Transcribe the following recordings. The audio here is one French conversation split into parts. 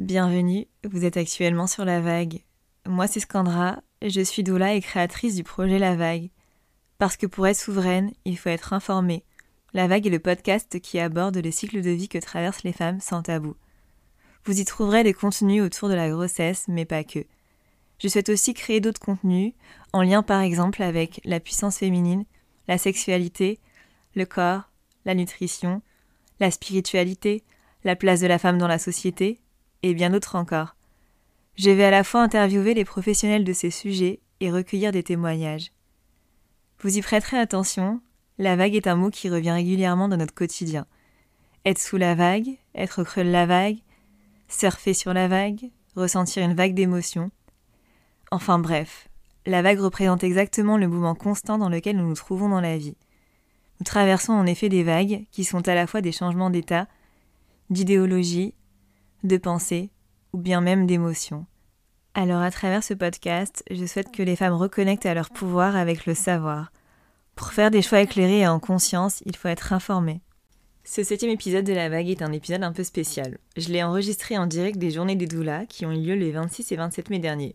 Bienvenue, vous êtes actuellement sur La Vague. Moi c'est Scandra, je suis doula et créatrice du projet La Vague. Parce que pour être souveraine, il faut être informé. La Vague est le podcast qui aborde le cycle de vie que traversent les femmes sans tabou. Vous y trouverez des contenus autour de la grossesse, mais pas que. Je souhaite aussi créer d'autres contenus, en lien par exemple avec la puissance féminine, la sexualité, le corps, la nutrition, la spiritualité, la place de la femme dans la société, et bien d'autres encore. Je vais à la fois interviewer les professionnels de ces sujets et recueillir des témoignages. Vous y prêterez attention, la vague est un mot qui revient régulièrement dans notre quotidien. Être sous la vague, être creux de la vague, surfer sur la vague, ressentir une vague d'émotions. Enfin bref, la vague représente exactement le mouvement constant dans lequel nous nous trouvons dans la vie. Nous traversons en effet des vagues qui sont à la fois des changements d'état, d'idéologie, de pensée ou bien même d'émotion. Alors à travers ce podcast, je souhaite que les femmes reconnectent à leur pouvoir avec le savoir. Pour faire des choix éclairés et en conscience, il faut être informé. Ce septième épisode de La Vague est un épisode un peu spécial. Je l'ai enregistré en direct des journées des doulas qui ont eu lieu les 26 et 27 mai dernier.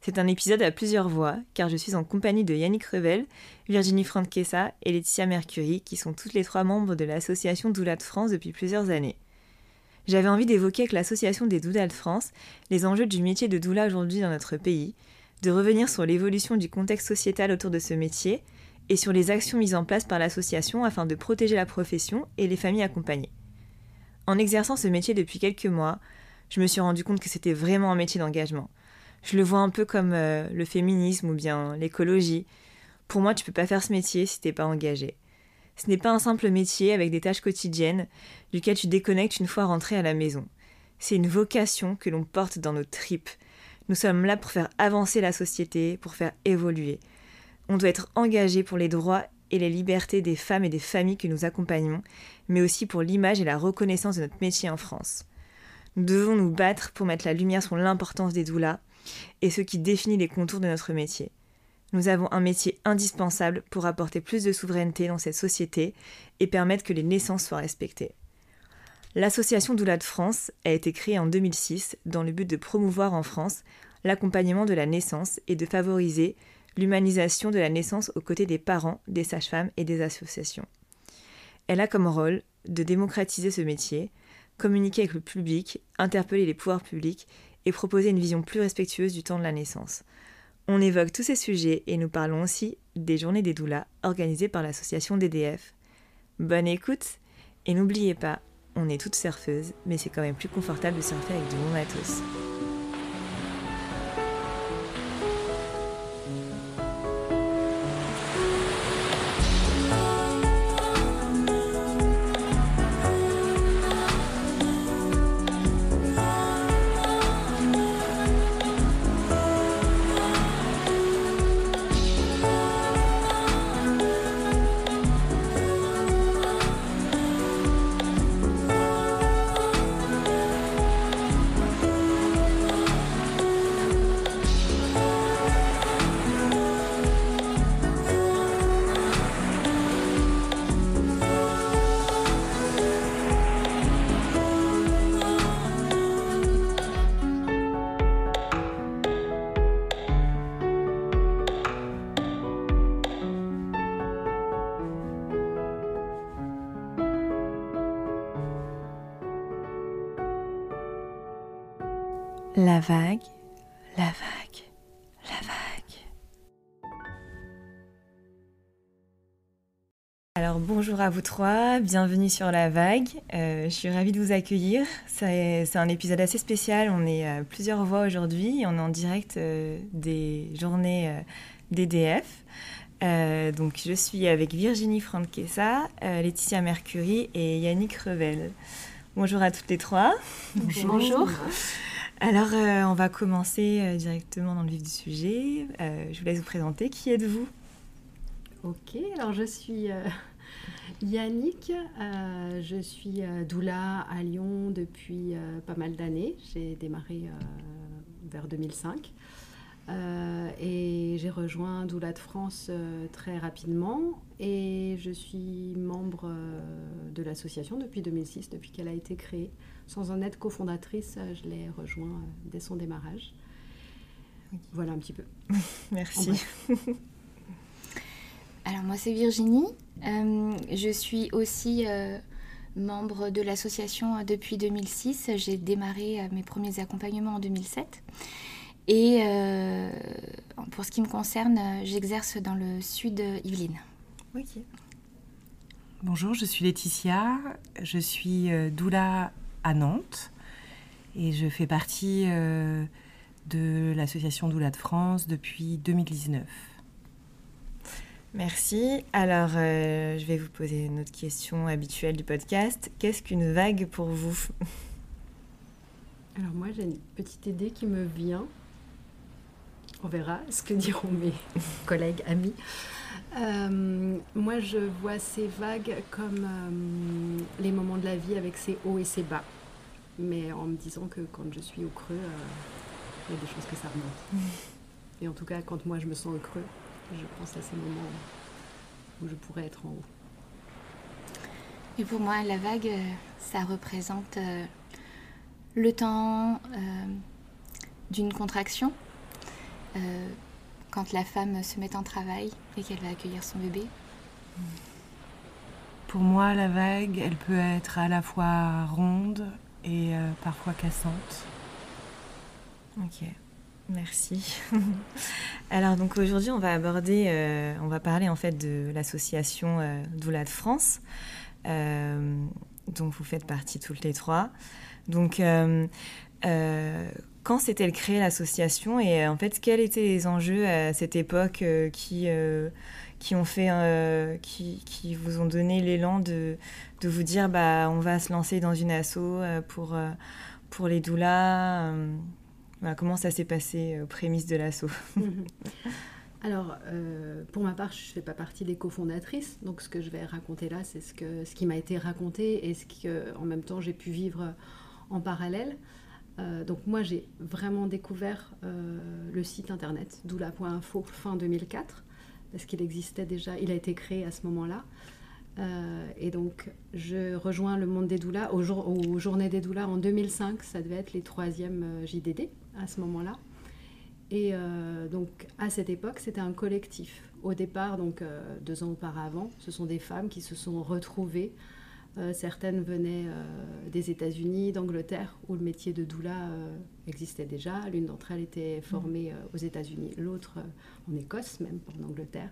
C'est un épisode à plusieurs voix, car je suis en compagnie de Yannick Revel, Virginie Franquesa et Laetitia Mercury, qui sont toutes les trois membres de l'association Doula de France depuis plusieurs années. J'avais envie d'évoquer avec l'association des doulas de France les enjeux du métier de doula aujourd'hui dans notre pays, de revenir sur l'évolution du contexte sociétal autour de ce métier et sur les actions mises en place par l'association afin de protéger la profession et les familles accompagnées. En exerçant ce métier depuis quelques mois, je me suis rendu compte que c'était vraiment un métier d'engagement. Je le vois un peu comme euh, le féminisme ou bien l'écologie. Pour moi, tu peux pas faire ce métier si t'es pas engagé. Ce n'est pas un simple métier avec des tâches quotidiennes duquel tu déconnectes une fois rentré à la maison. C'est une vocation que l'on porte dans nos tripes. Nous sommes là pour faire avancer la société, pour faire évoluer. On doit être engagé pour les droits et les libertés des femmes et des familles que nous accompagnons, mais aussi pour l'image et la reconnaissance de notre métier en France. Nous devons nous battre pour mettre la lumière sur l'importance des doulas et ce qui définit les contours de notre métier. Nous avons un métier indispensable pour apporter plus de souveraineté dans cette société et permettre que les naissances soient respectées. L'association Doula de France a été créée en 2006 dans le but de promouvoir en France l'accompagnement de la naissance et de favoriser l'humanisation de la naissance aux côtés des parents, des sages-femmes et des associations. Elle a comme rôle de démocratiser ce métier, communiquer avec le public, interpeller les pouvoirs publics et proposer une vision plus respectueuse du temps de la naissance. On évoque tous ces sujets et nous parlons aussi des journées des doulas organisées par l'association DDF. Bonne écoute et n'oubliez pas, on est toutes surfeuses, mais c'est quand même plus confortable de surfer avec du bon matos. Alors bonjour à vous trois, bienvenue sur La Vague. Euh, je suis ravie de vous accueillir. C'est un épisode assez spécial. On est à plusieurs voix aujourd'hui. On est en direct euh, des journées euh, d'EDF. donc je suis avec Virginie Franquesa, Laetitia Mercury et Yannick Revel. Bonjour à toutes les trois. Bonjour. Alors, euh, on va commencer euh, directement dans le vif du sujet. Euh, je vous laisse vous présenter. Qui êtes-vous? Ok, alors je suis Yannick. je suis doula à Lyon depuis pas mal d'années. J'ai démarré vers 2005. et j'ai rejoint Doula de France très rapidement et je suis membre de l'association depuis 2006, depuis qu'elle a été créée. Sans en être cofondatrice, je l'ai rejoint dès son démarrage. Voilà un petit peu. Merci. Alors moi c'est Virginie. Euh, je suis aussi euh, membre de l'association depuis 2006. J'ai démarré euh, mes premiers accompagnements en 2007. Et pour ce qui me concerne, j'exerce dans le sud Yvelines. Ok. Bonjour, je suis Laetitia. Je suis doula à Nantes et je fais partie de l'association Doula de France depuis 2019. Merci. Alors, euh, je vais vous poser une autre question habituelle du podcast. Qu'est-ce qu'une vague pour vous? Alors moi, j'ai une petite idée qui me vient. On verra ce que diront mes collègues, amis. Euh, moi, je vois ces vagues comme euh, les moments de la vie avec ses hauts et ses bas. Mais en me disant que quand je suis au creux, il y a des choses que ça remonte. Et en tout cas, quand moi je me sens au creux, je pense à ces moments où je pourrais être en haut. Et pour moi, la vague, euh, ça représente euh, le temps euh, d'une contraction, quand la femme se met en travail et qu'elle va accueillir son bébé. Pour moi, la vague, elle peut être à la fois ronde et parfois cassante. Ok. Merci. Alors donc aujourd'hui on va aborder, euh, on va parler en fait de l'association euh, Doula de France, euh, dont vous faites partie toutes les trois. Donc quand s'est-elle créée l'association? Et en fait quels étaient les enjeux à cette époque qui qui ont fait, qui, qui, vous ont donné l'élan de, de, vous dire bah on va se lancer dans une asso pour pour les doulas comment ça s'est passé aux prémices de l'assaut? Alors, euh, pour ma part, je ne fais pas partie des cofondatrices, donc ce que je vais raconter là, c'est ce, que, ce qui m'a été raconté et ce que, en même temps, j'ai pu vivre en parallèle. Euh, donc moi, j'ai vraiment découvert euh, le site internet doula.info fin 2004, parce qu'il existait déjà, il a été créé à ce moment-là. et donc, je rejoins le monde des doulas aux, aux Journées des doulas en 2005, ça devait être les troisièmes JDD à ce moment-là. Et euh, donc à cette époque, c'était un collectif. Au départ, donc euh, deux ans auparavant, ce sont des femmes qui se sont retrouvées. Euh, certaines venaient des États-Unis, d'Angleterre, où le métier de doula existait déjà. L'une d'entre elles était formée aux États-Unis, l'autre en Écosse, même en Angleterre.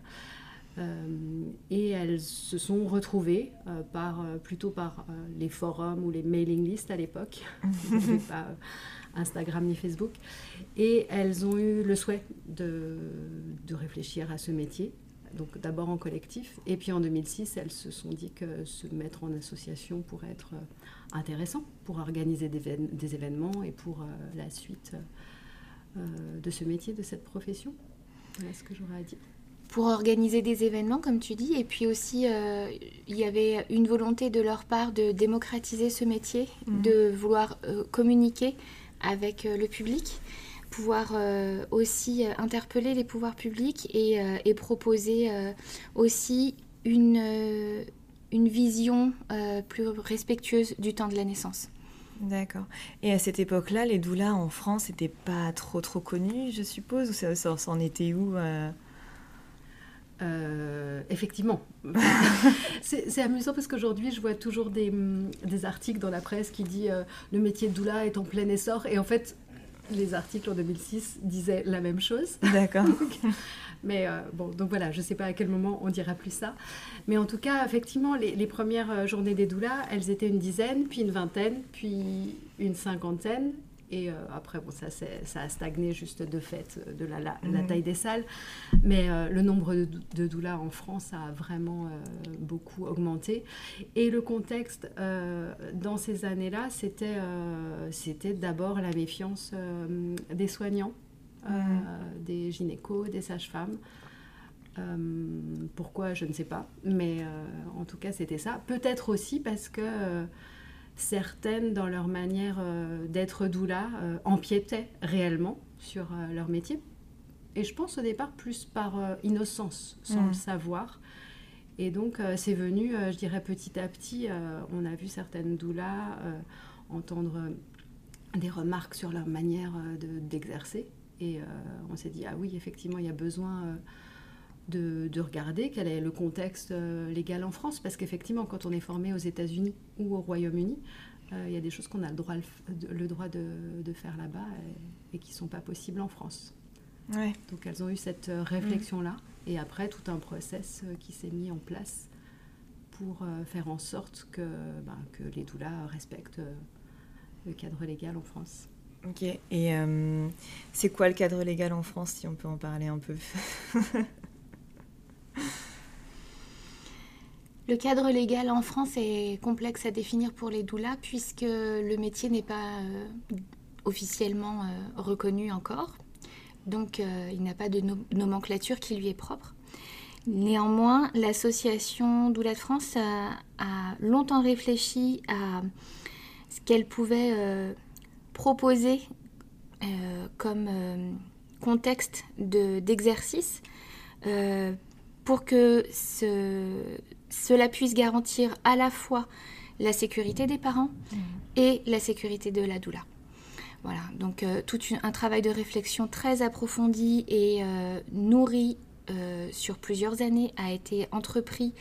Et elles se sont retrouvées par, plutôt par les forums ou les mailing lists à l'époque. pas Instagram ni Facebook. Et elles ont eu le souhait de, de réfléchir à ce métier. Donc d'abord en collectif, et puis en 2006, elles se sont dit que se mettre en association pourrait être euh, intéressant pour organiser des, des événements et pour euh, la suite euh, de ce métier, de cette profession. Voilà ce que j'aurais à dire pour organiser des événements, comme tu dis, et puis aussi il y avait une volonté de leur part de démocratiser ce métier, mmh. de vouloir communiquer avec euh, le public, pouvoir euh, aussi euh, interpeller les pouvoirs publics et, proposer aussi une, une vision plus respectueuse du temps de la naissance. D'accord. Et à cette époque-là, les doulas en France n'étaient pas trop trop connus, je suppose, ou ça, ça, en était où effectivement. c'est amusant parce qu'aujourd'hui, je vois toujours des, des, articles dans la presse qui disent le métier de doula est en plein essor. Et en fait, les articles en 2006 disaient la même chose. D'accord. mais euh, bon, donc voilà, je ne sais pas à quel moment on dira plus ça. Mais en tout cas, effectivement, les, les premières euh, journées des doulas, elles étaient une dizaine, puis une vingtaine, puis une cinquantaine. Et euh, après, bon, ça, ça a stagné juste de fait de la, la, mhm. taille des salles. Mais euh, le nombre de, de, doulas en France a vraiment euh, beaucoup augmenté. Et le contexte dans ces années-là, c'était c'était d'abord la méfiance des soignants, mhm. des gynécos, des sages-femmes. pourquoi, je ne sais pas. Mais en tout cas, c'était ça. Peut-être aussi parce que certaines, dans leur manière euh, d'être doula, euh, empiétaient réellement sur euh, leur métier. Et je pense au départ plus par innocence, sans Mm. le savoir. Et donc, c'est venu, je dirais, petit à petit. on a vu certaines doulas entendre des remarques sur leur manière de- d'exercer. Et on s'est dit, ah oui, effectivement, il y a besoin de, de regarder quel est le contexte euh, légal en France. Parce qu'effectivement, quand on est formé aux États-Unis ou au Royaume-Uni, euh, il y a des choses qu'on a le droit, le droit de, de faire là-bas et, et qui ne sont pas possibles en France. Ouais. Donc elles ont eu cette euh, réflexion-là. Et après, tout un process euh, qui s'est mis en place pour euh, faire en sorte que, ben, que les doulas respectent euh, le cadre légal en France. Ok. Et euh, c'est quoi le cadre légal en France, si on peut en parler un peu? Le cadre légal en France est complexe à définir pour les doulas puisque le métier n'est pas euh, officiellement euh, reconnu encore. Donc euh, il n'a pas de no- nomenclature qui lui est propre. Néanmoins, l'association Doula de France a, longtemps réfléchi à ce qu'elle pouvait proposer comme contexte de- d'exercice pour que ce, cela puisse garantir à la fois la sécurité des parents et la sécurité de la doula. Voilà, donc euh, tout une- un travail de réflexion très approfondi et euh, nourri euh, sur plusieurs années a été entrepris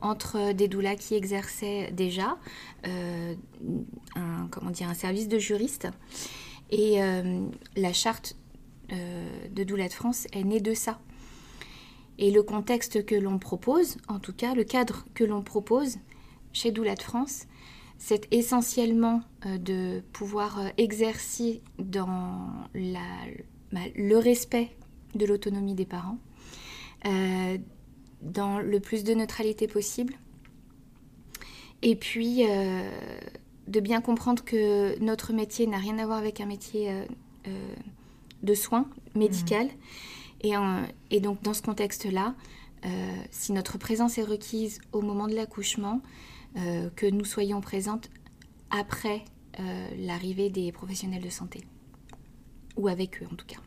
entre des doulas qui exerçaient déjà un, comment dire, un service de juriste et la charte de Doula de France est née de ça. Et le contexte que l'on propose, en tout cas le cadre que l'on propose chez Doula de France, c'est essentiellement euh, de pouvoir euh, exercer dans le respect de l'autonomie des parents, euh, dans le plus de neutralité possible, et puis de bien comprendre que notre métier n'a rien à voir avec un métier de soins médical. Et, en- et donc dans ce contexte-là, euh, si notre présence est requise au moment de l'accouchement, euh, que nous soyons présentes après euh, l'arrivée des professionnels de santé. Ou avec eux en tout cas.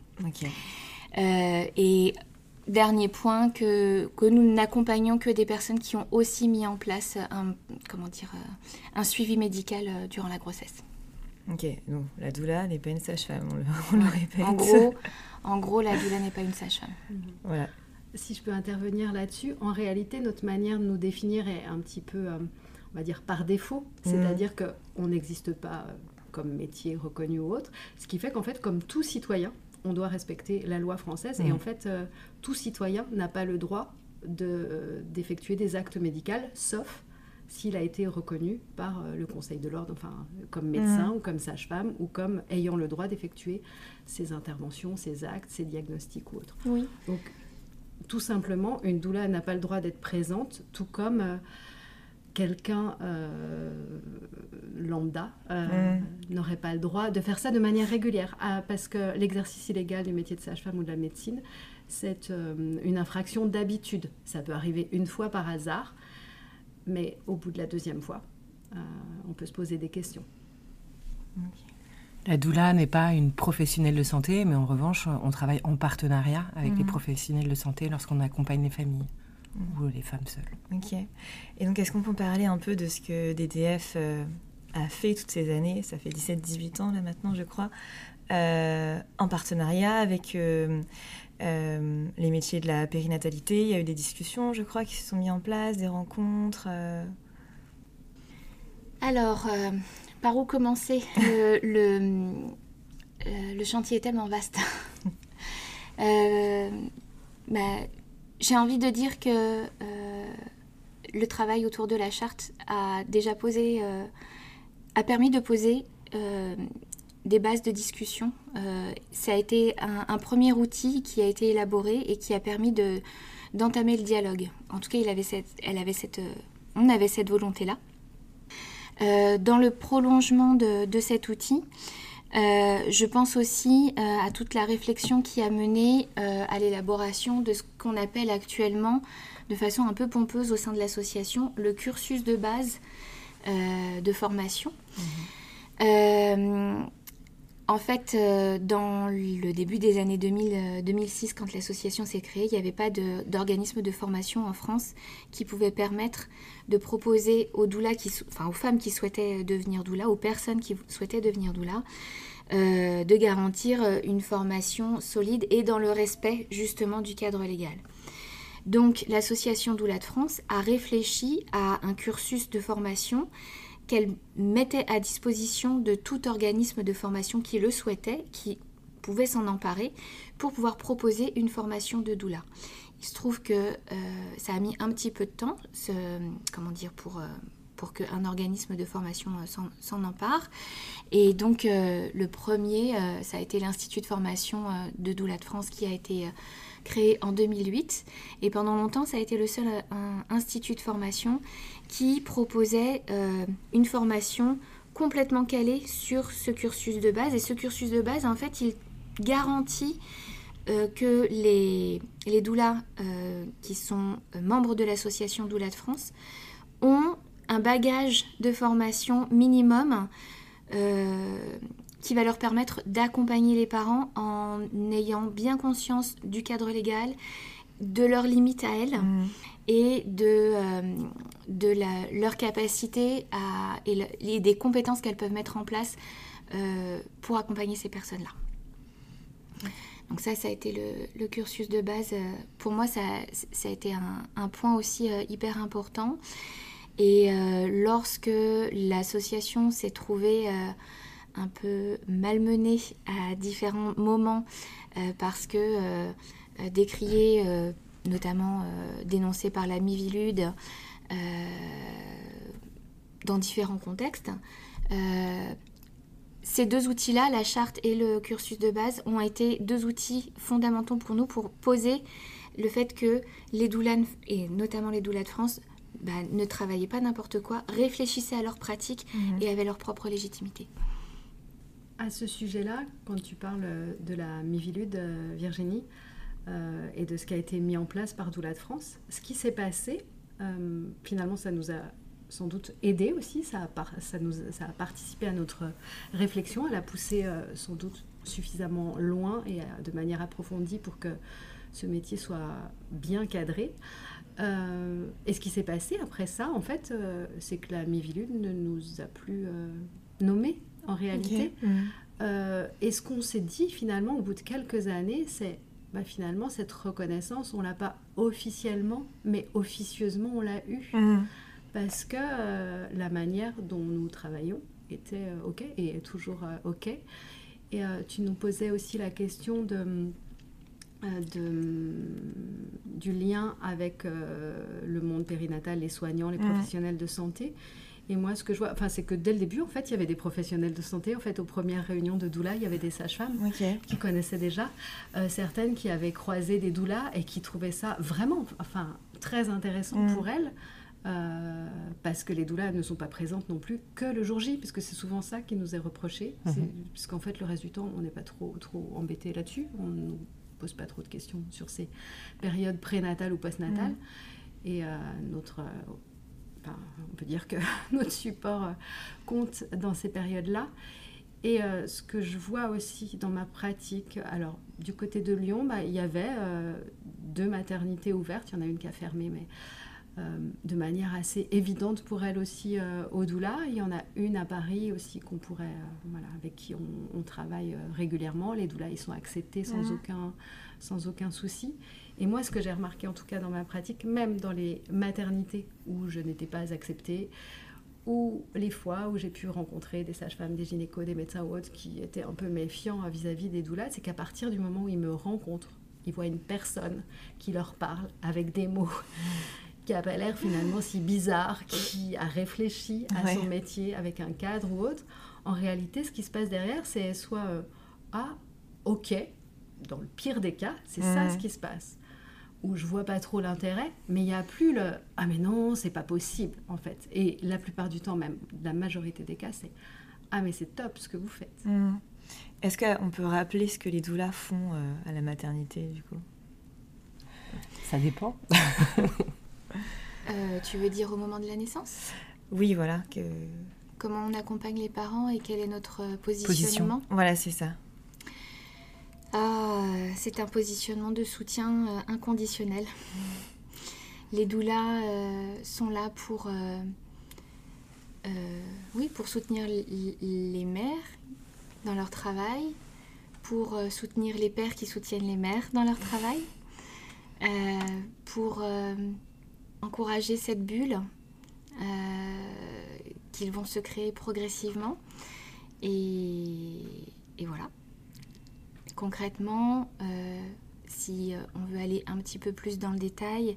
Et dernier point, que, que nous n'accompagnons que des personnes qui ont aussi mis en place un, comment dire, un suivi médical durant la grossesse. Ok. Donc la doula n'est pas une sage-femme, on le, on le répète. En gros, en gros, la doula n'est pas une sage-femme. Voilà. Si je peux intervenir là-dessus, en réalité, notre manière de nous définir est un petit peu, euh, on va dire, par défaut. C'est-à-dire qu'on n'existe pas euh, comme métier reconnu ou autre. Ce qui fait qu'en fait, comme tout citoyen, on doit respecter la loi française. Et Mhm. en fait, euh, tout citoyen n'a pas le droit de, euh, d'effectuer des actes médicaux, sauf s'il a été reconnu par euh, le Conseil de l'ordre, enfin, comme médecin ou comme sage-femme, ou comme ayant le droit d'effectuer ses interventions, ses actes, ses diagnostics ou autres. Oui. Donc, tout simplement, une doula n'a pas le droit d'être présente, tout comme euh, quelqu'un euh, lambda euh, n'aurait pas le droit de faire ça de manière régulière. Ah, parce que l'exercice illégal du métier de sage-femme ou de la médecine, c'est une infraction d'habitude. Ça peut arriver une fois par hasard, mais au bout de la deuxième fois, euh, on peut se poser des questions. La doula n'est pas une professionnelle de santé, mais en revanche, on travaille en partenariat avec les Mhm. professionnels de santé lorsqu'on accompagne les familles ou les femmes seules. Ok. Et donc, est-ce qu'on peut parler un peu de ce que DDF euh, a fait toutes ces années? Ça fait 17-18 ans là maintenant, je crois, euh, en partenariat avec euh, euh, les métiers de la périnatalité. Il y a eu des discussions, je crois, qui se sont mises en place, des rencontres. euh. Alors, euh, par où commencer? Le, le, le chantier est tellement vaste. Bah, J'ai envie de dire que le travail autour de la charte a déjà posé, a permis de poser des bases de discussion. Euh, ça a été un, un premier outil qui a été élaboré et qui a permis de d'entamer le dialogue. En tout cas, il avait cette, elle avait cette, euh, on avait cette volonté-là. Euh, dans le prolongement de, de cet outil, euh, je pense aussi à toute la réflexion qui a mené à l'élaboration de ce qu'on appelle actuellement, de façon un peu pompeuse au sein de l'association, le cursus de base de formation. Euh, en fait, euh, dans le début des années 2000, 2006, quand l'association s'est créée, il n'y avait pas d'organisme de, formation en France qui pouvait permettre de proposer aux, qui, enfin, aux femmes qui souhaitaient devenir doula, aux personnes qui souhaitaient devenir doula, euh, de garantir une formation solide et dans le respect justement du cadre légal. Donc l'association Doula de France a réfléchi à un cursus de formation qu'elle mettait à disposition de tout organisme de formation qui le souhaitait, qui pouvait s'en emparer, pour pouvoir proposer une formation de doula. Il se trouve que euh, ça a mis un petit peu de temps, comment dire, pour, euh, pour qu'un organisme de formation euh, s'en empare. Et donc le premier, ça a été l'Institut de formation de doula de France qui a été créé en 2008. Et pendant longtemps, ça a été le seul institut de formation qui proposait euh, une formation complètement calée sur ce cursus de base. Et ce cursus de base, en fait, il garantit euh, que les, les doulas euh, qui sont membres de l'association Doula de France ont un bagage de formation minimum qui va leur permettre d'accompagner les parents en ayant bien conscience du cadre légal, de leurs limites à elles. Mmh et de, euh, de leur capacité à, et, des compétences qu'elles peuvent mettre en place euh, pour accompagner ces personnes-là. Donc ça, ça a été le, le cursus de base. Pour moi, ça, ça a été un, un point aussi euh, hyper important. Et lorsque l'association s'est trouvée un peu malmenée à différents moments parce que décrier notamment euh, dénoncés par la Mivilude euh, dans différents contextes. Euh, ces deux outils-là, la charte et le cursus de base, ont été deux outils fondamentaux pour nous pour poser le fait que les doulas, et notamment les doulas de France, bah, ne travaillaient pas n'importe quoi, réfléchissaient à leurs pratiques mhm. et avaient leur propre légitimité. À ce sujet-là, quand tu parles de la Mivilude, Virginie, euh, et de ce qui a été mis en place par Doula de France. Ce qui s'est passé, euh, finalement, ça nous a sans doute aidé aussi, ça a, a participé à notre réflexion, à la pousser euh, sans doute suffisamment loin et de manière approfondie pour que ce métier soit bien cadré. et ce qui s'est passé après ça, en fait, c'est que la Mivilude ne nous a plus nommés en réalité. Mmh. et ce qu'on s'est dit finalement au bout de quelques années, c'est bah, finalement, cette reconnaissance, on l'a pas officiellement, mais officieusement, on l'a eu. Mmh. Parce que euh, la manière dont nous travaillons était euh, OK et est toujours euh, OK. Et tu nous posais aussi la question de, de du lien avec le monde périnatal, les soignants, les mmh. professionnels de santé. Et moi, ce que je vois, enfin, c'est que dès le début, en fait, il y avait des professionnels de santé. En fait, aux premières réunions de doula, il y avait des sages-femmes qui connaissaient déjà, euh, certaines qui avaient croisé des doulas et qui trouvaient ça vraiment, enfin, très intéressant mm. pour elles. Euh, parce que les doulas ne sont pas présentes non plus que le jour J, puisque c'est souvent ça qui nous est reproché, mm-hmm. puisqu'en fait le reste du temps on n'est pas trop trop embêté là-dessus, on ne nous pose pas trop de questions sur ces périodes prénatales ou postnatales. Mm. Et euh, notre on peut dire que notre support euh, compte dans ces périodes-là. Et euh, ce que je vois aussi dans ma pratique, alors du côté de Lyon, bah, il y avait euh, deux maternités ouvertes, il y en a une qui a fermé, mais de manière assez évidente pour elle aussi au Doula. Il y en a une à Paris aussi qu'on pourrait, voilà, avec qui on, travaille régulièrement. Les doulas, ils sont acceptés sans, aucun, sans aucun souci. Et moi, ce que j'ai remarqué, en tout cas dans ma pratique, même dans les maternités où je n'étais pas acceptée, ou les fois où j'ai pu rencontrer des sages-femmes, des gynécos, des médecins ou autres qui étaient un peu méfiants vis-à-vis des doulas, c'est qu'à partir du moment où ils me rencontrent, ils voient une personne qui leur parle avec des mots qui n'a pas l'air finalement si bizarre, qui a réfléchi à son métier avec un cadre ou autre. En réalité, ce qui se passe derrière, c'est soit euh, Ah, ok, dans le pire des cas, c'est ça ce qui se passe où je vois pas trop l'intérêt, mais il n'y a plus le ah mais non, c'est pas possible en fait. Et la plupart du temps, même la majorité des cas, c'est ah mais c'est top ce que vous faites. Mmh. Est-ce qu'on peut rappeler ce que les doulas font euh, à la maternité du coup? Ça dépend. Euh, tu veux dire au moment de la naissance? Oui, voilà. Que... comment on accompagne les parents et quel est notre positionnement? Voilà, c'est ça. Ah, c'est un positionnement de soutien inconditionnel. Les doulas sont là pour, oui, pour soutenir les mères dans leur travail, pour soutenir les pères qui soutiennent les mères dans leur travail, pour encourager cette bulle euh, qu'ils vont se créer progressivement. Et, voilà. Concrètement, euh, si euh, on veut aller un petit peu plus dans le détail,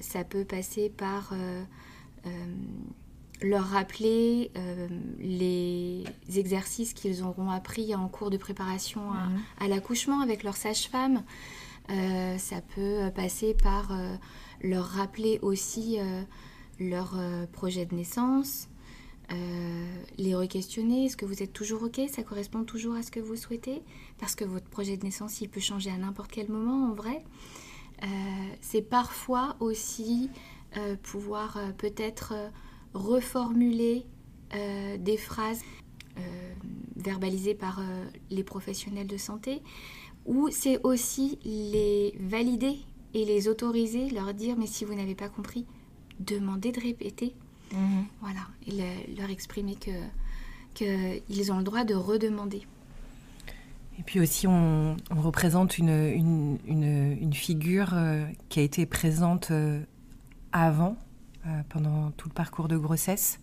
ça peut passer par leur rappeler les exercices qu'ils auront appris en cours de préparation à, mhm. à l'accouchement avec leur sage-femme. ça peut passer par leur rappeler aussi euh, leur euh, projet de naissance, euh, les re-questionner, est-ce que vous êtes toujours OK? Ça correspond toujours à ce que vous souhaitez? Parce que votre projet de naissance, il peut changer à n'importe quel moment en vrai. c'est parfois aussi pouvoir peut-être reformuler des phrases verbalisées par les professionnels de santé, ou c'est aussi les valider et les autoriser, leur dire mais si vous n'avez pas compris, demandez de répéter. Mhm. Voilà, et leur exprimer que qu'ils ont le droit de redemander. Et puis aussi, on, représente une, une, une, figure euh, qui a été présente euh, avant, euh, pendant tout le parcours de grossesse.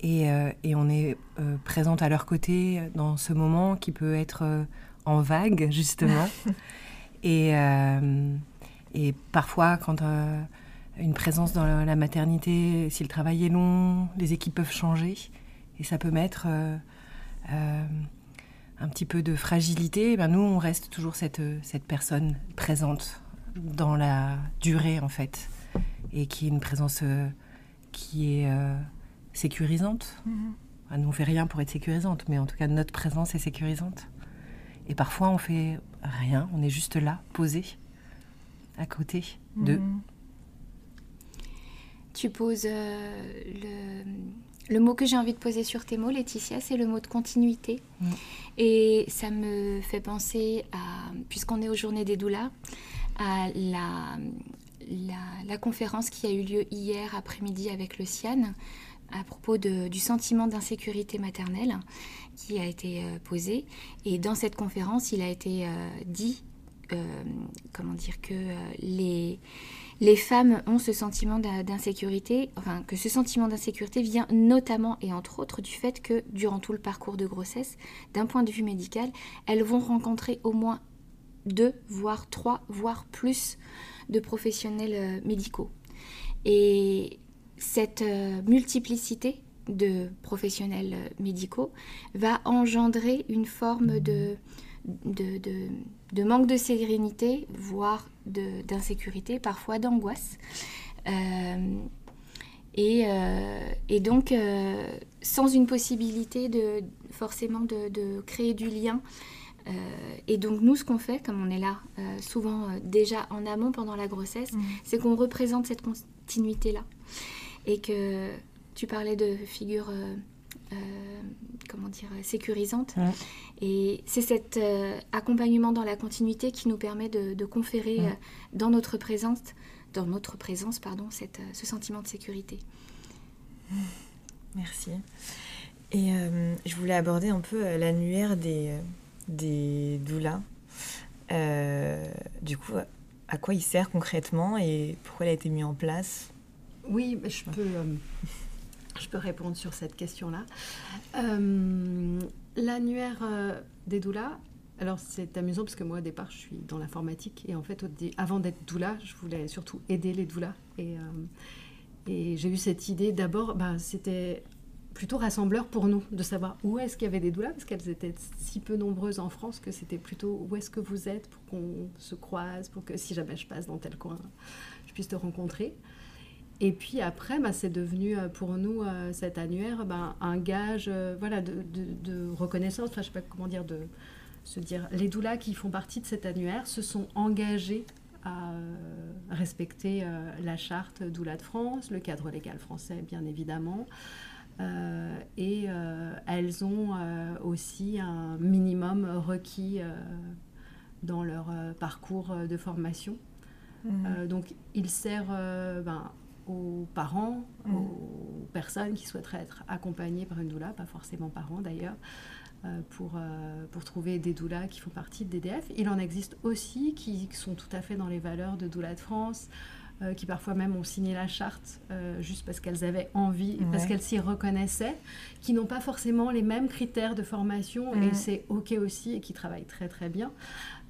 Et, et on est présente à leur côté dans ce moment qui peut être en vague, justement. et, et parfois, quand euh, une présence dans la maternité, si le travail est long, les équipes peuvent changer et ça peut mettre euh, euh, un petit peu de fragilité. ben nous, on reste toujours cette, cette personne présente dans la durée, en fait, et qui est une présence qui est sécurisante. Mm-hmm. nous, on fait rien pour être sécurisante, mais en tout cas, notre présence est sécurisante. Et parfois, on fait rien, on est juste là, posé à côté de. Mhm. Tu poses euh, le, le, mot que j'ai envie de poser sur tes mots, Laetitia, c'est le mot de continuité. Mhm. Et ça me fait penser à, puisqu'on est aux Journées des doulas, à la, la, conférence qui a eu lieu hier après-midi avec le CIAN à propos de, du sentiment d'insécurité maternelle qui a été euh, posé. Et dans cette conférence, il a été euh, dit euh, comment dire, que les, les femmes ont ce sentiment d'insécurité, enfin que ce sentiment d'insécurité vient notamment et entre autres du fait que durant tout le parcours de grossesse, d'un point de vue médical, elles vont rencontrer au moins deux, voire trois, voire plus de professionnels euh, médicaux. Et cette multiplicité de professionnels médicaux va engendrer une forme de de, manque de sérénité, voire d'insécurité, parfois d'angoisse. Euh, euh, et, donc, euh, sans une possibilité de, forcément de, créer du lien. et donc, nous, ce qu'on fait, comme on est là souvent déjà en amont pendant la grossesse, mmh. c'est qu'on représente cette continuité-là. Et que tu parlais de figures euh, comment dire, sécurisante. Et c'est cet euh, accompagnement dans la continuité qui nous permet de, conférer euh, dans notre présence, dans notre présence, pardon, cette, ce sentiment de sécurité. Merci. Et je voulais aborder un peu l'annuaire des, des doulas. du coup, à quoi il sert concrètement et pourquoi il a été mis en place? Oui, je peux je peux répondre sur cette question-là. Euh, l'annuaire euh, des doulas, alors c'est amusant parce que moi au départ je suis dans l'informatique et en fait avant d'être doula, je voulais surtout aider les doulas et, euh, j'ai eu cette idée d'abord, bah, c'était plutôt rassembleur pour nous de savoir où est-ce qu'il y avait des doulas parce qu'elles étaient si peu nombreuses en France que c'était plutôt où est-ce que vous êtes pour qu'on se croise, pour que si jamais je passe dans tel coin, je puisse te rencontrer. Et puis après, bah, c'est devenu euh, pour nous, euh, cet annuaire, bah, un gage euh, voilà, de, de, reconnaissance, enfin, je sais pas comment dire, de se dire, les doulas qui font partie de cet annuaire se sont engagés à respecter la charte doula de France, le cadre légal français, bien évidemment. et elles ont aussi un minimum requis dans leur parcours de formation. Mmh. donc, il sert ben, aux parents, mmh. aux personnes qui souhaiteraient être accompagnées par une doula, pas forcément parents d'ailleurs, euh, pour, euh, pour trouver des doulas qui font partie de DDF. Il en existe aussi qui sont tout à fait dans les valeurs de Doula de France, euh, qui parfois même ont signé la charte juste parce qu'elles avaient envie, parce qu'elles s'y reconnaissaient, qui n'ont pas forcément les mêmes critères de formation, et mmh. c'est OK aussi, et qui travaillent très très bien.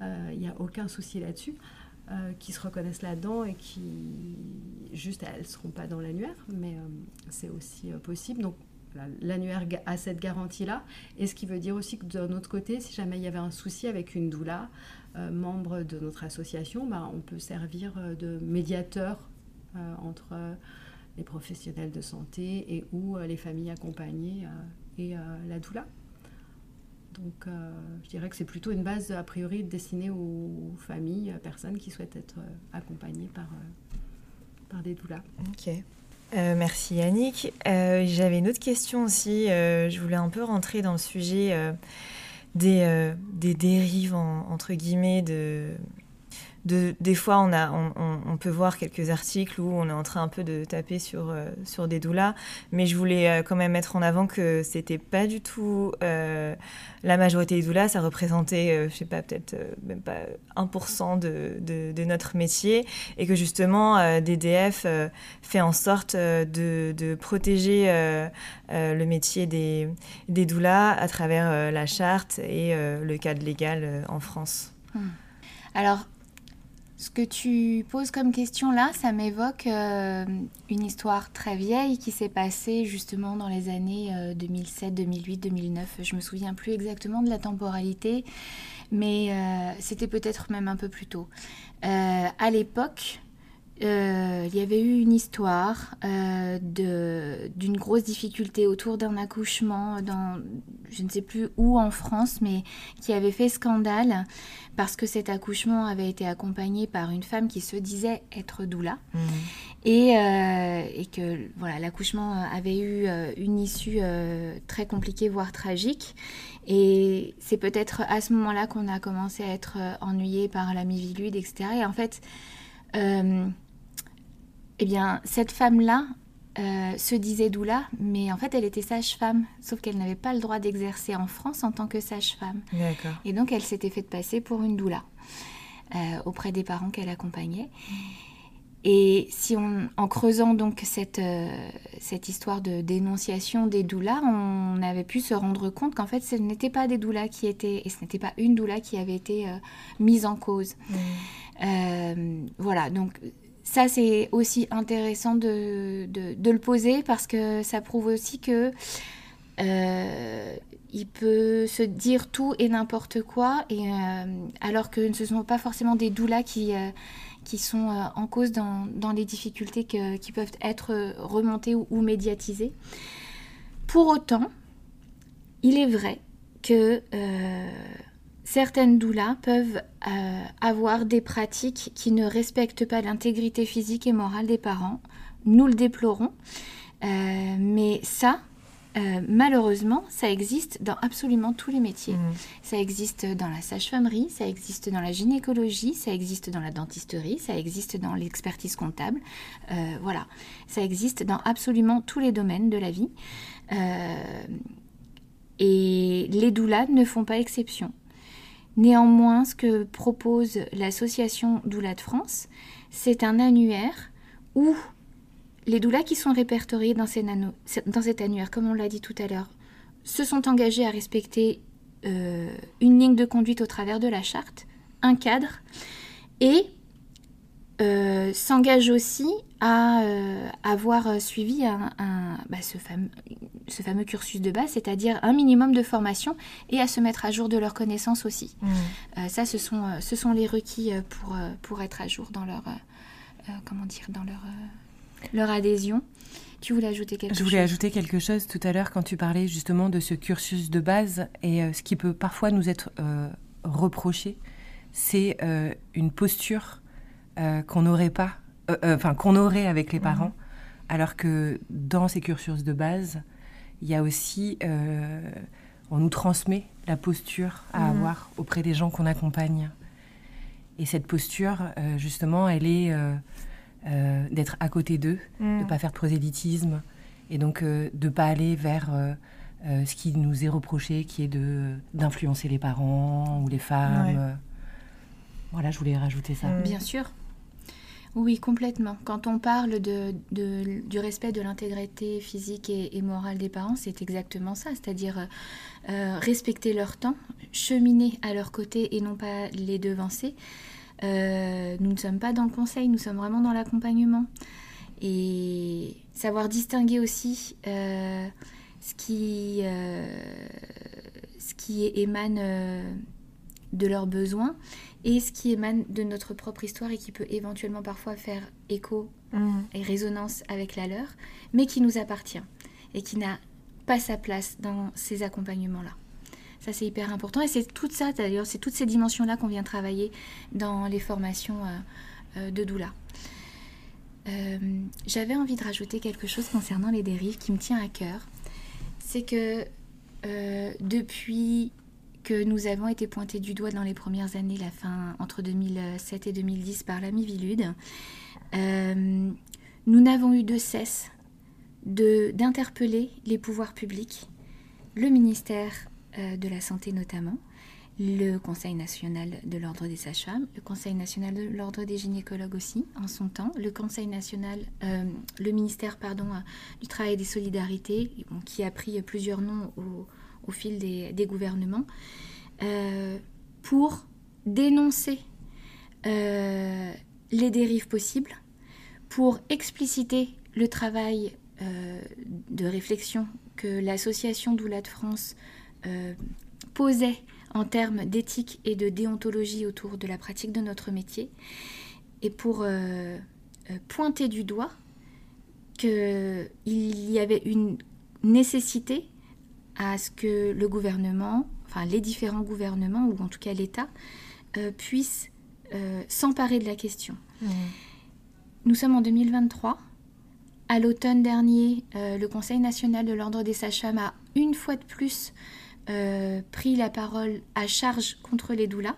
Il n'y a aucun souci là-dessus. Qui se reconnaissent là-dedans et qui, juste, elles ne seront pas dans l'annuaire, mais c'est aussi possible. Donc, l'annuaire a cette garantie-là. Et ce qui veut dire aussi que d'un autre côté, si jamais il y avait un souci avec une doula, euh, membre de notre association, bah, on peut servir euh, de médiateur euh, entre les professionnels de santé et ou les familles accompagnées et la doula. Donc je dirais que c'est plutôt une base a priori destinée aux familles, personnes qui souhaitent être accompagnées par, par des doulas. Ok. Euh, merci Yannick. Euh, j'avais une autre question aussi. Euh, je voulais un peu rentrer dans le sujet des, des, dérives, entre guillemets, de, des fois, on, peut voir quelques articles où on est en train un peu de taper sur, euh, sur des doulas, mais je voulais euh, quand même mettre en avant que c'était pas du tout euh, la majorité des doulas, ça représentait, je sais pas, peut-être même pas 1% de, de, notre métier, et que justement, DDF fait en sorte de, de protéger le métier des, des doulas à travers la charte et le cadre légal en France. Hmm. Alors, ce que tu poses comme question là, ça m'évoque euh, une histoire très vieille qui s'est passée justement dans les années 2007, 2008, 2009. Je me souviens plus exactement de la temporalité, mais euh, c'était peut-être même un peu plus tôt. Euh, à l'époque, il y avait eu une histoire d'une grosse difficulté autour d'un accouchement dans je ne sais plus où en France, mais qui avait fait scandale parce que cet accouchement avait été accompagné par une femme qui se disait être doula. Mhm. et, euh, et, que voilà l'accouchement avait eu euh, une issue euh, très compliquée voire tragique. Et c'est peut-être à ce moment-là qu'on a commencé à être ennuyé par la mivilude etc et en fait eh bien cette femme là euh, se disait doula, mais en fait elle était sage-femme, sauf qu'elle n'avait pas le droit d'exercer en France en tant que sage-femme. Et donc elle s'était fait passer pour une doula euh, auprès des parents qu'elle accompagnait. Et si on, en creusant donc cette, euh, cette histoire de dénonciation des doulas, on avait pu se rendre compte qu'en fait ce n'était pas des doulas qui étaient, et ce n'était pas une doula qui avait été mise en cause. voilà, donc ça, c'est aussi intéressant de, de, le poser parce que ça prouve aussi que euh, il peut se dire tout et n'importe quoi, et, euh, alors que ce ne sont pas forcément des doulas qui, euh, qui sont en cause dans, dans les difficultés qui peuvent être remontées ou, ou médiatisées. Pour autant, il est vrai que certaines doulas peuvent euh, avoir des pratiques qui ne respectent pas l'intégrité physique et morale des parents. Nous le déplorons. Euh, mais ça, euh, malheureusement, ça existe dans absolument tous les métiers. Mmh. Ça existe dans la sage-famerie, ça existe dans la gynécologie, ça existe dans la dentisterie, ça existe dans l'expertise comptable. voilà, ça existe dans absolument tous les domaines de la vie. et les doulas ne font pas exception. Néanmoins, ce que propose l'association Doula de France, c'est un annuaire où les doulas qui sont répertoriés dans, cet annuaire, comme on l'a dit tout à l'heure, se sont engagés à respecter euh, une ligne de conduite au travers de la charte, un cadre, et euh, s'engagent aussi à euh, avoir suivi bah, ce, fameux, ce fameux cursus de base, c'est-à-dire un minimum de formation et à se mettre à jour de leurs connaissances aussi. Mmh. Euh, ça, ce sont, euh, ce sont les requis euh, pour, pour être à jour dans leur, comment dire, dans leur, leur adhésion. Tu voulais ajouter quelque chose Je voulais ajouter quelque chose tout à l'heure quand tu parlais justement de ce cursus de base et ce qui peut parfois nous être reproché, c'est une posture qu'on n'aurait pas, enfin qu'on aurait avec les mmh. parents, alors que dans ces cursus de base, il y a aussi, on nous transmet la posture à mhm. avoir auprès des gens qu'on accompagne. Et cette posture, justement, elle est d'être à côté d'eux, de ne mhm. pas faire de prosélytisme, et donc de ne pas aller vers euh, ce qui nous est reproché, qui est de d'influencer les parents ou les femmes. Voilà, je voulais rajouter ça. Bien sûr. Oui, complètement. Quand on parle de, du respect de l'intégrité physique et, morale des parents, c'est exactement ça, c'est-à-dire euh, euh, respecter leur temps, cheminer à leur côté et non pas les devancer. nous ne sommes pas dans le conseil, nous sommes vraiment dans l'accompagnement. Et savoir distinguer aussi ce qui, euh, ce qui émane euh, de leurs besoins et ce qui émane de notre propre histoire et qui peut éventuellement parfois faire écho mmh. et résonance avec la leur, mais qui nous appartient et qui n'a pas sa place dans ces accompagnements-là. Ça, c'est hyper important. Et c'est tout ça, d'ailleurs, c'est toutes ces dimensions-là qu'on vient travailler dans les formations euh, de doula. J'avais envie de rajouter quelque chose concernant les dérives qui me tient à cœur c'est que euh, depuis nous avons été pointés du doigt dans les premières années, la fin entre 2007 et 2010 par l'ami Vilude, euh, nous n'avons eu de cesse d'interpeller les pouvoirs publics, le ministère euh, de la Santé notamment, le Conseil national de l'ordre des sages-femmes, le Conseil national de l'ordre des gynécologues aussi, en son temps, le Conseil national, euh, le ministère pardon, euh, du travail des solidarités, qui a pris plusieurs noms au, fil des, gouvernements, euh, pour dénoncer les dérives possibles, pour expliciter le travail de réflexion que l'association Doula de France posait en termes d'éthique et de déontologie autour de la pratique de notre métier, et pour euh, euh, pointer du doigt qu'il y avait une nécessité à ce que le gouvernement, enfin les différents gouvernements, ou en tout cas l'État, euh, puissent s'emparer de la question. Mmh. Nous sommes en 2023. À l'automne dernier, le Conseil national de l'ordre des sages-femmes a une fois de plus euh, pris la parole à charge contre les doulas.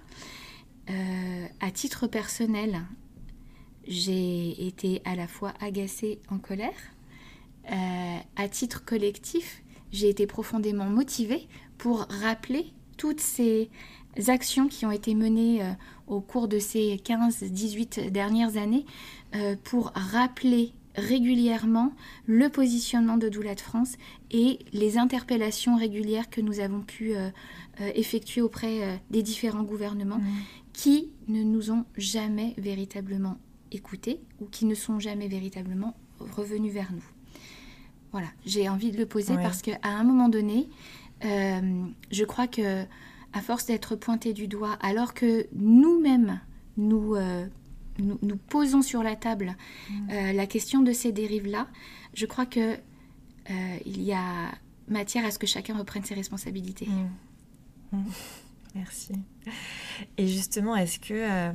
Euh, à titre personnel, j'ai été à la fois agacée, en colère. Euh, à titre collectif, j'ai été profondément motivée pour rappeler toutes ces actions qui ont été menées au cours de ces 15-18 dernières années pour rappeler régulièrement le positionnement de Doula de France et les interpellations régulières que nous avons pu euh, euh, effectuer auprès euh, des différents gouvernements mmh. qui ne nous ont jamais véritablement écoutés ou qui ne sont jamais véritablement revenus vers nous. Voilà, j'ai envie de le poser parce qu'à un moment donné, je crois que à force d'être pointé du doigt, alors que nous-mêmes, nous, nous, posons sur la table mmh. euh, la question de ces dérives-là, je crois que euh, il y a matière à ce que chacun reprenne ses responsabilités. Mmh. Mmh. Merci. Et justement, est-ce que euh,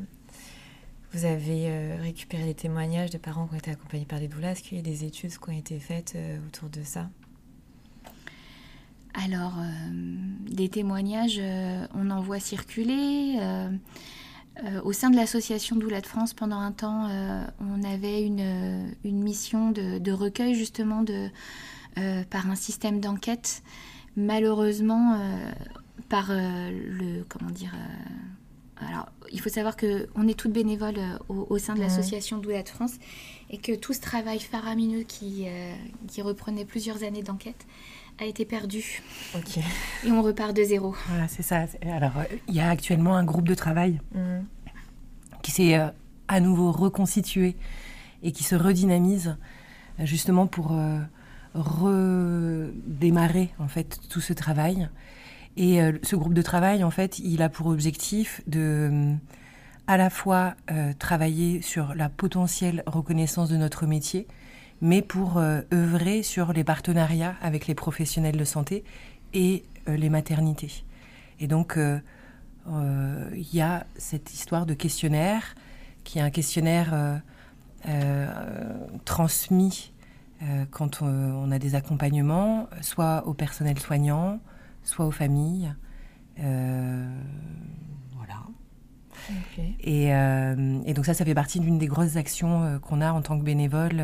vous avez récupéré des témoignages de parents qui ont été accompagnés par des doulas Est-ce qu'il y a des études qui ont été faites autour de ça? Alors, des témoignages, on en voit circuler. Euh, au sein de l'association Doula de France, pendant un temps, euh, on avait une, euh, une mission de, recueil justement de, par un système d'enquête. Malheureusement, par le comment dire. Alors, il faut savoir que on est toutes bénévoles au, sein de l'association Doula de France et que tout ce travail faramineux qui, qui reprenait plusieurs années d'enquête a été perdu. Ok. Et on repart de zéro. Voilà, c'est ça. Alors, il y a actuellement un groupe de travail mm. qui s'est euh, à nouveau reconstitué et qui se redynamise euh, justement pour euh, redémarrer en fait tout ce travail. Et ce groupe de travail, en fait, il a pour objectif de à la fois travailler sur la potentielle reconnaissance de notre métier, mais pour euh, œuvrer sur les partenariats avec les professionnels de santé et euh, les maternités. Et donc, euh, il y a cette histoire de questionnaire, qui est un questionnaire transmis quand on, a des accompagnements, soit au personnel soignant, soit aux familles. voilà. Et, et, donc ça, ça fait partie d'une des grosses actions qu'on a en tant que bénévole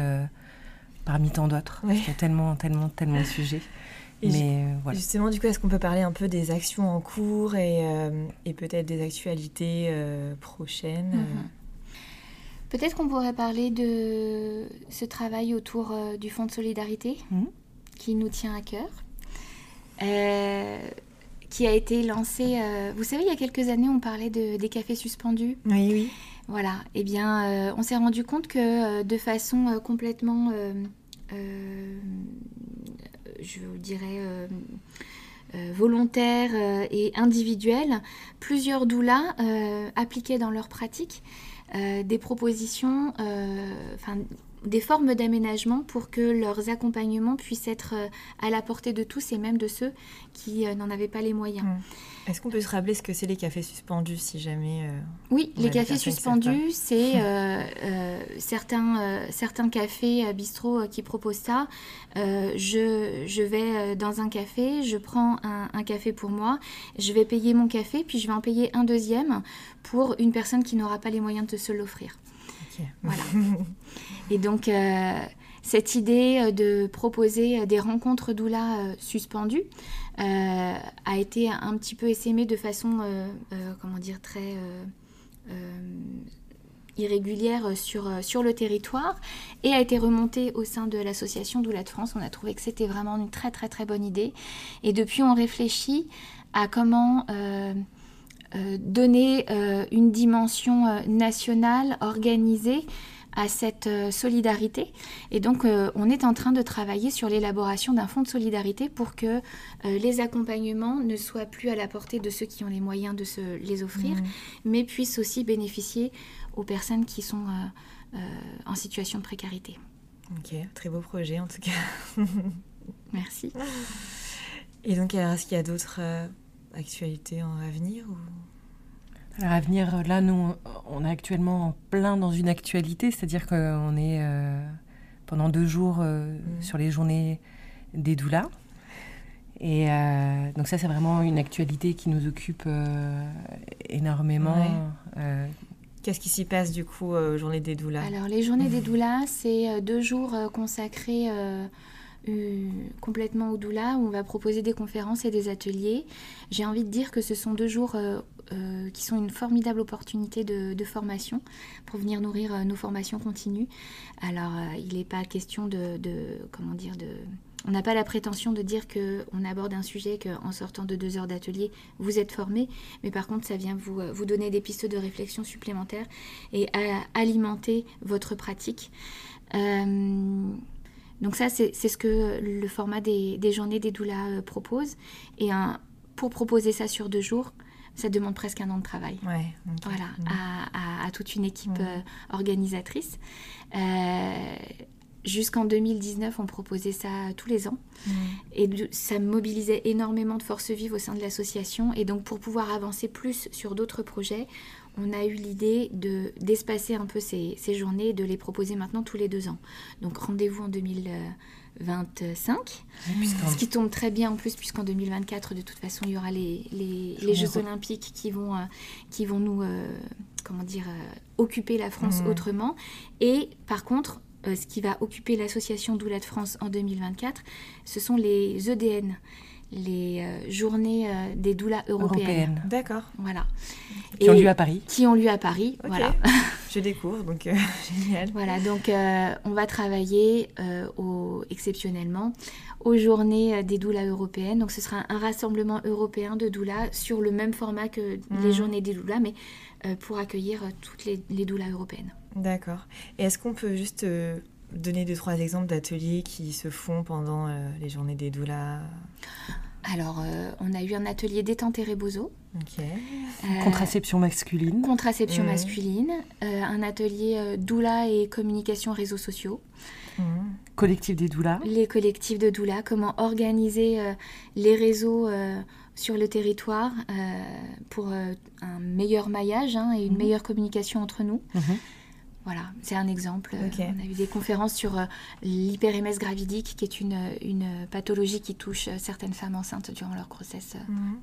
parmi tant d'autres. Il y a tellement, tellement, tellement de sujets. Mais voilà. Justement, du coup, est-ce qu'on peut parler un peu des actions en cours et, et peut-être des actualités prochaines mhm. Peut-être qu'on pourrait parler de ce travail autour euh, du Fonds de solidarité mhm. qui nous tient à cœur, euh, qui a été lancé, euh, vous savez, il y a quelques années, on parlait de, des cafés suspendus. Oui, oui. Voilà, eh bien, on s'est rendu compte que de façon complètement, je vous dirais, volontaire et individuelle, plusieurs doulas appliquaient dans leur pratique euh, des propositions, euh, enfin des formes d'aménagement pour que leurs accompagnements puissent être euh, à la portée de tous et même de ceux qui n'en avaient pas les moyens. Mmh. Est-ce qu'on peut se rappeler ce que c'est les cafés suspendus si jamais... Euh, oui, les cafés suspendus, c'est euh, euh, certains, certains cafés bistrots qui proposent ça. Je, je, vais dans un café, je prends un, café pour moi, je vais payer mon café, puis je vais en payer un deuxième pour une personne qui n'aura pas les moyens de se l'offrir. Voilà. Et donc, cette idée de proposer des rencontres doula suspendues, euh, a été un petit peu essaimé de façon, euh, euh, comment dire, très irrégulière sur, sur le territoire et a été remonté au sein de l'association Doula de France. On a trouvé que c'était vraiment une très très très bonne idée. Et depuis, on réfléchit à comment donner une dimension nationale organisée à cette euh, solidarité. Et donc, euh, on est en train de travailler sur l'élaboration d'un fonds de solidarité pour que euh, les accompagnements ne soient plus à la portée de ceux qui ont les moyens de se les offrir, mmh. mais puissent aussi bénéficier aux personnes qui sont en situation de précarité. Ok, très beau projet en tout cas. Merci. Et donc, est-ce qu'il y a d'autres actualités à venir ou... Alors à venir, là, nous, on est actuellement en plein dans une actualité, c'est-à-dire qu'on est euh, pendant deux jours euh, mm. sur les journées des doulas. Et euh, donc ça, c'est vraiment une actualité qui nous occupe énormément. Qu'est-ce qui s'y passe du coup aux journées des doulas? Alors les journées des doulas, c'est deux jours consacrés complètement au doula où on va proposer des conférences et des ateliers. J'ai envie de dire que ce sont deux jours euh, qui sont une formidable opportunité de, formation pour venir nourrir euh, nos formations continues. Alors, euh, il n'est pas question de, comment dire, de... On n'a pas la prétention de dire qu'on aborde un sujet qu'en sortant de deux heures d'atelier, vous êtes formé, mais par contre, ça vient vous, vous donner des pistes de réflexion supplémentaires et alimenter votre pratique. Donc ça, c'est ce que le format des, journées des doulas propose. Et pour proposer ça sur deux jours, ça demande presque un an de travail. Voilà, mm. à, toute une équipe euh, organisatrice. Euh, jusqu'en 2019, on proposait ça tous les ans. Et ça mobilisait énormément de forces vives au sein de l'association. Et donc, pour pouvoir avancer plus sur d'autres projets, on a eu l'idée de d'espacer un peu ces, ces, journées et de les proposer maintenant tous les deux ans. Donc, rendez-vous en 2019 25. Ce qui tombe très bien en plus, puisqu'en 2024, de toute façon, il y aura les, les, Jeux Olympiques qui vont, euh, qui vont nous, euh, comment dire, euh, occuper la France mmh. autrement. Et par contre, ce qui va occuper l'association Doula de France en 2024, ce sont les EDN les journées des doulas européennes. D'accord. Voilà. Qui ont lieu à Paris. Qui ont lieu à Paris, voilà. Je découvre, donc euh, génial. Voilà, donc euh, on va travailler euh, au, exceptionnellement aux journées des doulas européennes. Donc ce sera un rassemblement européen de doulas sur le même format que les mhm. journées des doulas, mais pour accueillir toutes les, les doulas européennes. D'accord. Et est-ce qu'on peut juste donner deux, trois exemples d'ateliers qui se font pendant les journées des doulas alors, euh, on a eu un atelier détente et rebozo. Euh, contraception masculine. Contraception masculine. Euh, un atelier doula et communication réseaux sociaux. Collectif des doulas. Les collectifs de doula. Comment organiser les réseaux sur le territoire pour un meilleur maillage hein, et une mhm. meilleure communication entre nous. Voilà, c'est un exemple. On a eu des conférences sur euh, l'hyperémèse gravidique, qui est une, une pathologie qui touche euh, certaines femmes enceintes durant leur grossesse, euh, Mhm.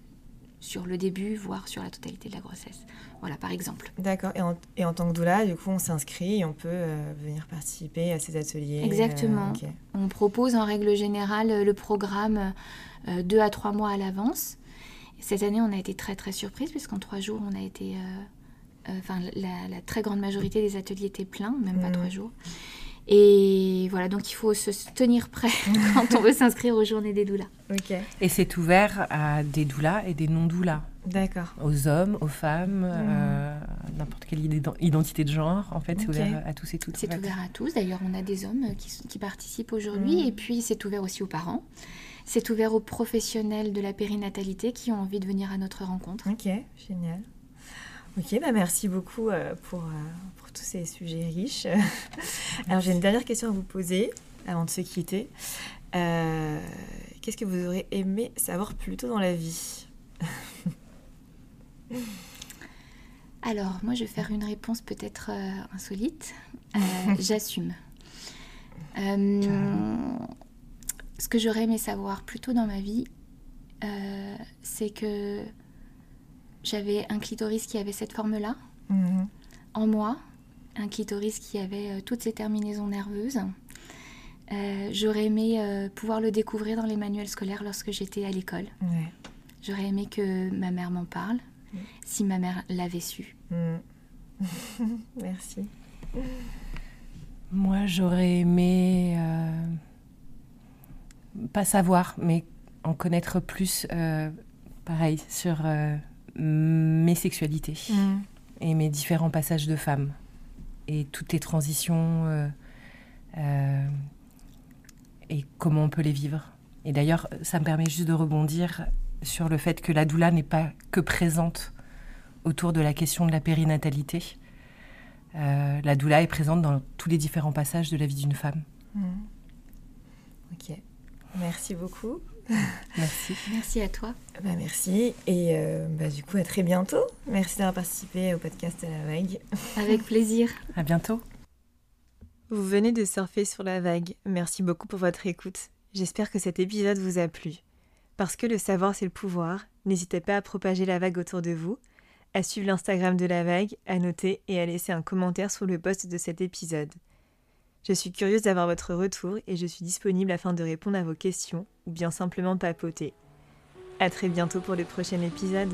sur le début, voire sur la totalité de la grossesse. Voilà, par exemple. D'accord. Et en, et en tant que doula, du coup, on s'inscrit et on peut euh, venir participer à ces ateliers. Exactement. euh. On propose en règle générale le programme euh, deux à trois mois à l'avance. Cette année, on a été très très surprise puisqu'en trois jours, on a été, enfin, la, la très grande majorité des ateliers étaient pleins, même pas Mhm. trois jours. Et voilà, donc il faut se tenir prêt quand on veut s'inscrire aux Journées des doulas. Ok. Et c'est ouvert à des doulas et des non-doulas, D'accord. aux hommes, aux femmes, euh, n'importe quelle idée- identité de genre. En fait, c'est ouvert à tous et toutes. C'est ouvert à tous. D'ailleurs, on a des hommes euh, qui, qui participent aujourd'hui. Mhm. Et puis, c'est ouvert aussi aux parents. C'est ouvert aux professionnels de la périnatalité qui ont envie de venir à notre rencontre. Ok, génial. Ok, bah merci beaucoup euh, pour, euh, pour tous ces sujets riches. Alors j'ai une dernière question à vous poser avant de se quitter. Euh, Qu'est-ce que vous aurez aimé savoir plus tôt dans la vie? Alors, moi, je vais faire une réponse peut-être insolite. Euh, J'assume. Euh, ce que j'aurais aimé savoir plus tôt dans ma vie, c'est que j'avais un clitoris qui avait cette forme-là Mhm. en moi, un clitoris qui avait euh, toutes ces terminaisons nerveuses. Euh, J'aurais aimé euh, pouvoir le découvrir dans les manuels scolaires lorsque j'étais à l'école. Ouais. J'aurais aimé que ma mère m'en parle, si ma mère l'avait su. Mhm. merci. Moi, j'aurais aimé euh, pas savoir, mais en connaître plus, euh, pareil, sur euh, mes sexualités Mhm. et mes différents passages de femmes et toutes les transitions euh, euh, et comment on peut les vivre. Et d'ailleurs, ça me permet juste de rebondir sur le fait que la doula n'est pas que présente autour de la question de la périnatalité. Euh, la doula est présente dans tous les différents passages de la vie d'une femme. Mhm. Ok, merci beaucoup. Merci. Merci à toi. Bah, merci et euh, bah, du coup à très bientôt. Merci d'avoir participé au podcast à la vague. Avec plaisir. À bientôt. Vous venez de surfer sur la vague. Merci beaucoup pour votre écoute. J'espère que cet épisode vous a plu. Parce que le savoir c'est le pouvoir, n'hésitez pas à propager la vague autour de vous, à suivre l'Instagram de la vague, à noter et à laisser un commentaire sous le post de cet épisode. Je suis curieuse d'avoir votre retour et je suis disponible afin de répondre à vos questions ou bien simplement papoter. À très bientôt pour le prochain épisode.